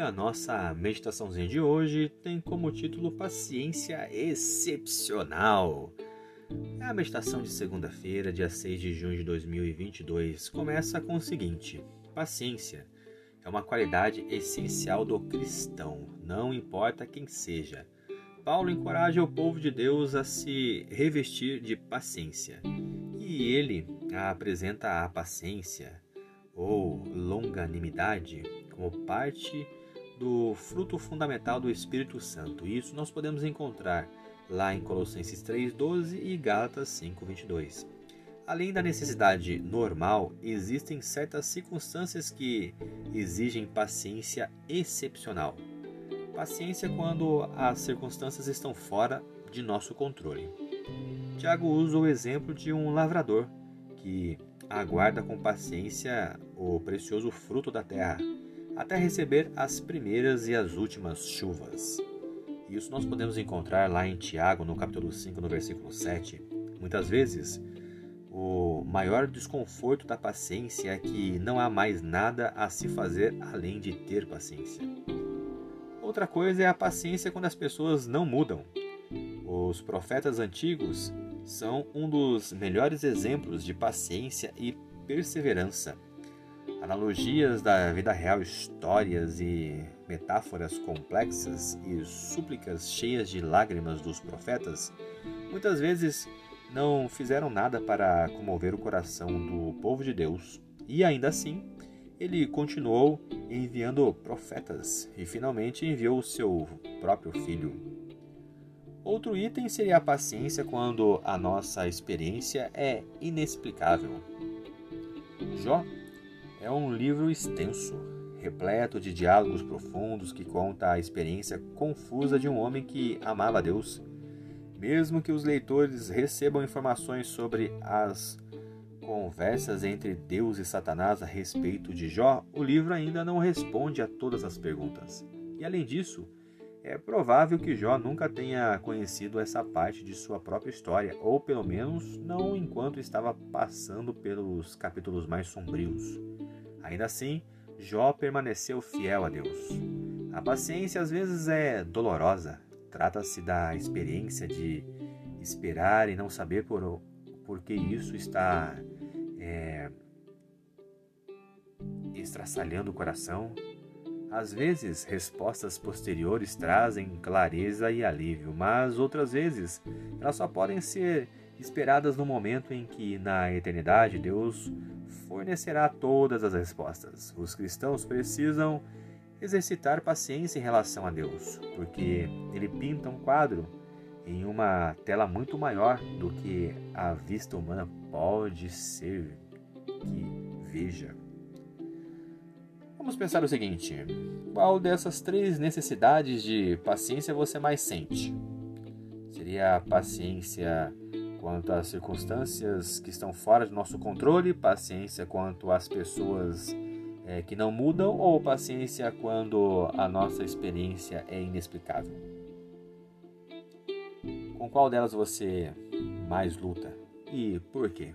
A nossa meditaçãozinha de hoje tem como título Paciência Excepcional. É a meditação de segunda-feira, dia 6 de junho de 2022. Começa com o seguinte: Paciência é uma qualidade essencial do cristão, não importa quem seja. Paulo encoraja o povo de Deus a se revestir de paciência. E ele apresenta a paciência ou longanimidade como parte do fruto fundamental do Espírito Santo. Isso nós podemos encontrar lá em Colossenses 3:12 e Gálatas 5:22. Além da necessidade normal, existem certas circunstâncias que exigem paciência excepcional. Paciência quando as circunstâncias estão fora de nosso controle. Tiago usa o exemplo de um lavrador que aguarda com paciência o precioso fruto da terra até receber as primeiras e as últimas chuvas. Isso nós podemos encontrar lá em Tiago, no capítulo 5, no versículo 7. Muitas vezes, o maior desconforto da paciência é que não há mais nada a se fazer além de ter paciência. Outra coisa é a paciência quando as pessoas não mudam. Os profetas antigos são um dos melhores exemplos de paciência e perseverança. Analogias da vida real, histórias e metáforas complexas e súplicas cheias de lágrimas dos profetas muitas vezes não fizeram nada para comover o coração do povo de Deus. E ainda assim, ele continuou enviando profetas e finalmente enviou o seu próprio filho. Outro item seria a paciência quando a nossa experiência é inexplicável. Jó é um livro extenso, repleto de diálogos profundos que conta a experiência confusa de um homem que amava Deus. Mesmo que os leitores recebam informações sobre as conversas entre Deus e Satanás a respeito de Jó, o livro ainda não responde a todas as perguntas. E além disso, é provável que Jó nunca tenha conhecido essa parte de sua própria história, ou pelo menos não enquanto estava passando pelos capítulos mais sombrios. Ainda assim, Jó permaneceu fiel a Deus. A paciência às vezes é dolorosa. Trata-se da experiência de esperar e não saber por, por que isso está é, estraçalhando o coração. Às vezes, respostas posteriores trazem clareza e alívio, mas outras vezes elas só podem ser esperadas no momento em que, na eternidade, Deus fornecerá todas as respostas. Os cristãos precisam exercitar paciência em relação a Deus, porque ele pinta um quadro em uma tela muito maior do que a vista humana pode ser que veja. Vamos pensar o seguinte: qual dessas três necessidades de paciência você mais sente? Seria a paciência quanto às circunstâncias que estão fora do nosso controle, paciência quanto às pessoas é, que não mudam ou paciência quando a nossa experiência é inexplicável? Com qual delas você mais luta e por quê?